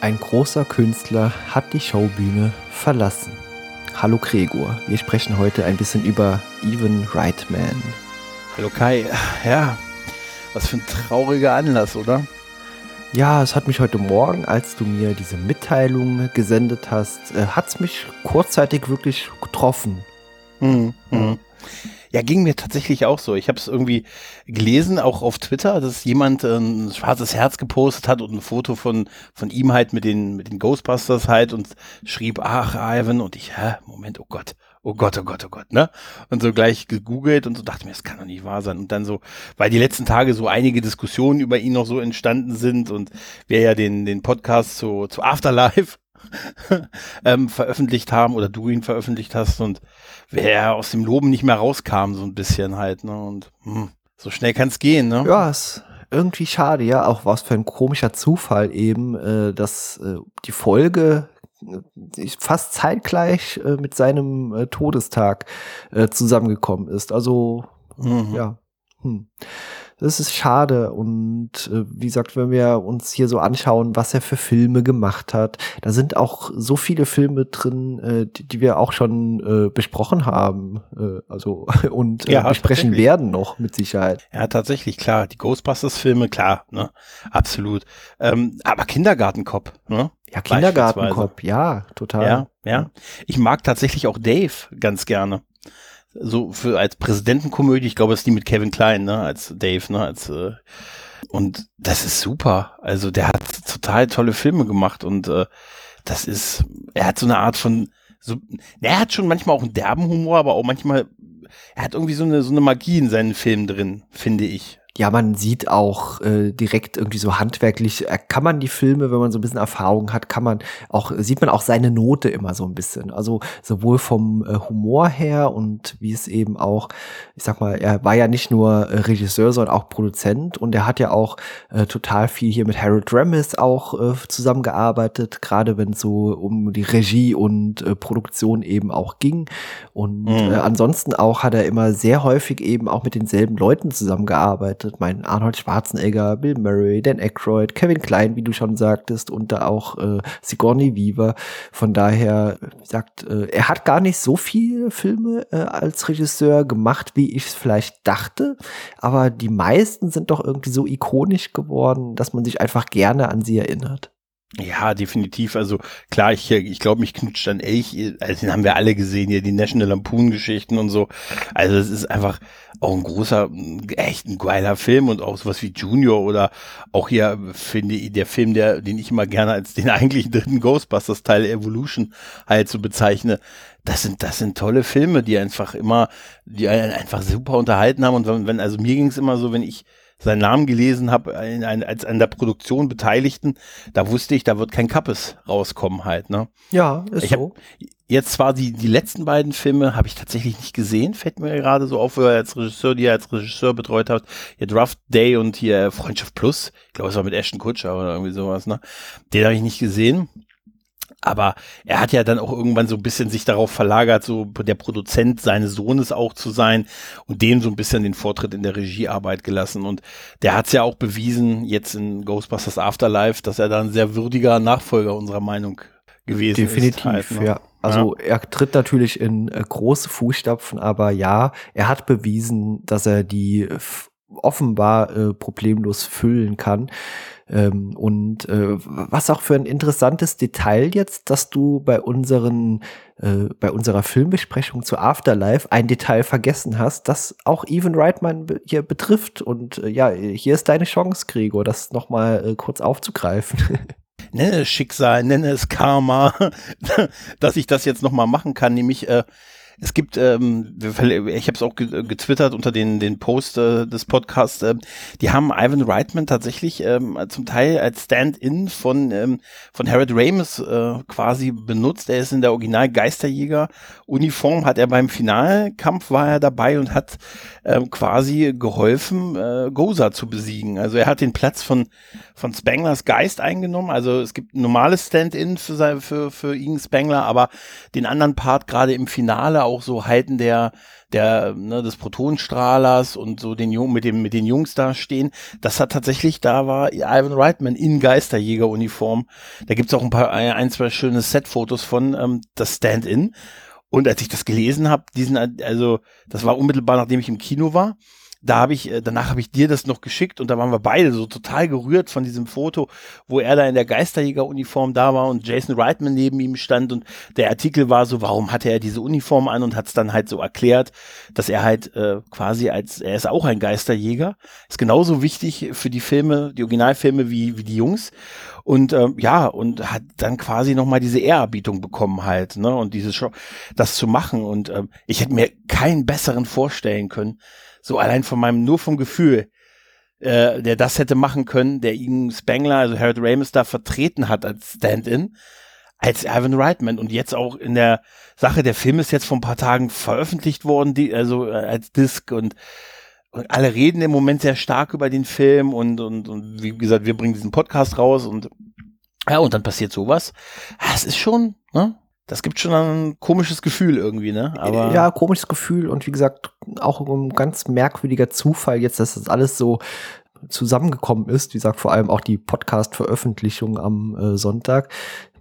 Ein großer Künstler hat die Showbühne verlassen. Hallo Gregor, wir sprechen heute ein bisschen über Even Reitman. Hallo Kai, ja, was für ein trauriger Anlass, oder? Ja, es hat mich heute Morgen, als du mir diese Mitteilung gesendet hast, äh, hat es mich kurzzeitig wirklich getroffen. Hm, hm. Ja, ging mir tatsächlich auch so. Ich habe es irgendwie gelesen, auch auf Twitter, dass jemand äh, ein schwarzes Herz gepostet hat und ein Foto von, von ihm halt mit den, mit den Ghostbusters halt und schrieb, ach, Ivan, und ich, hä, Moment, oh Gott, oh Gott, oh Gott, oh Gott, ne? Und so gleich gegoogelt und so dachte mir, das kann doch nicht wahr sein. Und dann so, weil die letzten Tage so einige Diskussionen über ihn noch so entstanden sind und wir ja den, den Podcast zu, zu Afterlife ähm, veröffentlicht haben oder du ihn veröffentlicht hast und wer aus dem Loben nicht mehr rauskam, so ein bisschen halt, ne? Und hm, so schnell kann es gehen, ne? Ja, ist irgendwie schade, ja, auch was für ein komischer Zufall eben, äh, dass äh, die Folge äh, fast zeitgleich äh, mit seinem äh, Todestag äh, zusammengekommen ist. Also, mhm. ja. Hm. Das ist schade. Und äh, wie gesagt, wenn wir uns hier so anschauen, was er für Filme gemacht hat, da sind auch so viele Filme drin, äh, die, die wir auch schon äh, besprochen haben. Äh, also und äh, ja, besprechen werden noch mit Sicherheit. Ja, tatsächlich, klar. Die Ghostbusters-Filme, klar, ne? Absolut. Ähm, aber Kindergartenkopf, ne? Ja, Kindergartenkopf, ja, total. Ja, ja. Ich mag tatsächlich auch Dave ganz gerne so für als Präsidentenkomödie, ich glaube, das ist die mit Kevin Klein, ne, als Dave, ne, als äh, und das ist super. Also der hat total tolle Filme gemacht und äh, das ist, er hat so eine Art von, so, er hat schon manchmal auch einen derben Humor, aber auch manchmal, er hat irgendwie so eine so eine Magie in seinen Filmen drin, finde ich ja, man sieht auch äh, direkt irgendwie so handwerklich, äh, kann man die Filme, wenn man so ein bisschen Erfahrung hat, kann man auch, sieht man auch seine Note immer so ein bisschen. Also sowohl vom äh, Humor her und wie es eben auch, ich sag mal, er war ja nicht nur äh, Regisseur, sondern auch Produzent und er hat ja auch äh, total viel hier mit Harold Ramis auch äh, zusammengearbeitet, gerade wenn es so um die Regie und äh, Produktion eben auch ging. Und mhm. äh, ansonsten auch hat er immer sehr häufig eben auch mit denselben Leuten zusammengearbeitet gearbeitet. Mein Arnold Schwarzenegger, Bill Murray, Dan Aykroyd, Kevin Klein, wie du schon sagtest, und da auch äh, Sigourney Weaver. Von daher, gesagt, äh, er hat gar nicht so viele Filme äh, als Regisseur gemacht, wie ich es vielleicht dachte. Aber die meisten sind doch irgendwie so ikonisch geworden, dass man sich einfach gerne an sie erinnert. Ja, definitiv. Also klar, ich, ich glaube, mich knutscht dann Elch, also den haben wir alle gesehen, hier die National Lampoon-Geschichten und so. Also es ist einfach auch ein großer, echt ein geiler Film und auch sowas wie Junior oder auch hier finde ich der Film, der, den ich immer gerne als den eigentlichen dritten Ghostbusters-Teil Evolution halt so bezeichne. Das sind, das sind tolle Filme, die einfach immer, die einen einfach super unterhalten haben und wenn, wenn also mir ging es immer so, wenn ich seinen Namen gelesen habe, als an der Produktion Beteiligten, da wusste ich, da wird kein Kappes rauskommen halt, ne? Ja, ist ich so. Jetzt zwar die, die letzten beiden Filme habe ich tatsächlich nicht gesehen, fällt mir gerade so auf, wo er als Regisseur, die er als Regisseur betreut hat. Hier Draft Day und hier Freundschaft Plus. Ich glaube, es war mit Ashton Kutscher oder irgendwie sowas, ne? Den habe ich nicht gesehen. Aber er hat ja dann auch irgendwann so ein bisschen sich darauf verlagert, so der Produzent seines Sohnes auch zu sein und dem so ein bisschen den Vortritt in der Regiearbeit gelassen. Und der hat es ja auch bewiesen, jetzt in Ghostbusters Afterlife, dass er da ein sehr würdiger Nachfolger unserer Meinung gewesen Definitiv, ist. Definitiv, halt, ne? ja. Also ja. er tritt natürlich in äh, große Fußstapfen, aber ja, er hat bewiesen, dass er die offenbar äh, problemlos füllen kann. Ähm, und äh, was auch für ein interessantes Detail jetzt, dass du bei unseren äh, bei unserer Filmbesprechung zu Afterlife ein Detail vergessen hast, das auch Even Reitman hier betrifft. Und äh, ja, hier ist deine Chance, Gregor, das nochmal äh, kurz aufzugreifen. nenne es Schicksal, nenne es Karma, dass ich das jetzt nochmal machen kann, nämlich äh, es gibt, ähm, ich habe es auch getwittert unter den, den Post äh, des Podcasts, äh, die haben Ivan Reitman tatsächlich ähm, zum Teil als Stand-in von, ähm, von Harold Ramis äh, quasi benutzt. Er ist in der Original Geisterjäger Uniform, hat er beim Finalkampf war er dabei und hat ähm, quasi geholfen, äh, Goza zu besiegen. Also er hat den Platz von, von Spanglers Geist eingenommen. Also es gibt ein normales Stand-in für, für, für ihn Spangler, aber den anderen Part gerade im Finale auch so Halten der, der, ne, des Protonenstrahlers und so den Jungen, mit dem, mit den Jungs da stehen. Das hat tatsächlich, da war Ivan Reitman in Geisterjägeruniform. Da gibt's auch ein paar, ein, zwei schöne Set-Fotos von, ähm, das Stand-In. Und als ich das gelesen habe, diesen, also das war unmittelbar nachdem ich im Kino war, da habe ich, äh, danach habe ich dir das noch geschickt und da waren wir beide so total gerührt von diesem Foto, wo er da in der Geisterjägeruniform da war und Jason Reitman neben ihm stand und der Artikel war so, warum hatte er diese Uniform an und hat es dann halt so erklärt, dass er halt äh, quasi als, er ist auch ein Geisterjäger, ist genauso wichtig für die Filme, die Originalfilme wie, wie die Jungs. Und ähm, ja, und hat dann quasi nochmal diese Ehrerbietung bekommen halt, ne, und diese Show, das zu machen. Und ähm, ich hätte mir keinen besseren vorstellen können, so allein von meinem, nur vom Gefühl, äh, der das hätte machen können, der ihn Spengler, also Harold Ramis da vertreten hat als Stand-in, als Ivan Reitman und jetzt auch in der Sache, der Film ist jetzt vor ein paar Tagen veröffentlicht worden, die, also äh, als Disc und, und alle reden im Moment sehr stark über den Film und, und, und wie gesagt, wir bringen diesen Podcast raus und ja, und dann passiert sowas. Es ist schon, ne? Das gibt schon ein komisches Gefühl irgendwie, ne? Aber ja, komisches Gefühl und wie gesagt, auch ein ganz merkwürdiger Zufall jetzt, dass das alles so zusammengekommen ist. Wie gesagt, vor allem auch die Podcast-Veröffentlichung am äh, Sonntag.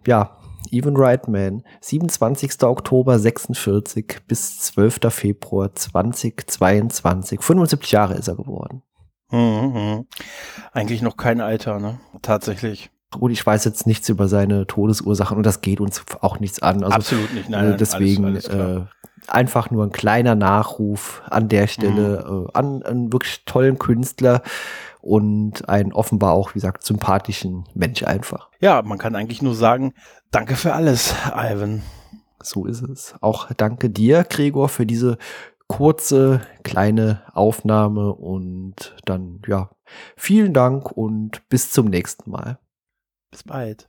Ja, Even Reitman, 27. Oktober 46 bis 12. Februar 2022. 75 Jahre ist er geworden. Mhm, mhm. Eigentlich noch kein Alter, ne? Tatsächlich. Und ich weiß jetzt nichts über seine Todesursachen und das geht uns auch nichts an. Also, Absolut nicht, nein. Äh, deswegen alles, alles äh, einfach nur ein kleiner Nachruf an der Stelle mhm. äh, an einen wirklich tollen Künstler und einen offenbar auch, wie gesagt, sympathischen Mensch einfach. Ja, man kann eigentlich nur sagen, danke für alles, Ivan. So ist es. Auch danke dir, Gregor, für diese kurze, kleine Aufnahme und dann, ja, vielen Dank und bis zum nächsten Mal. Bis bald.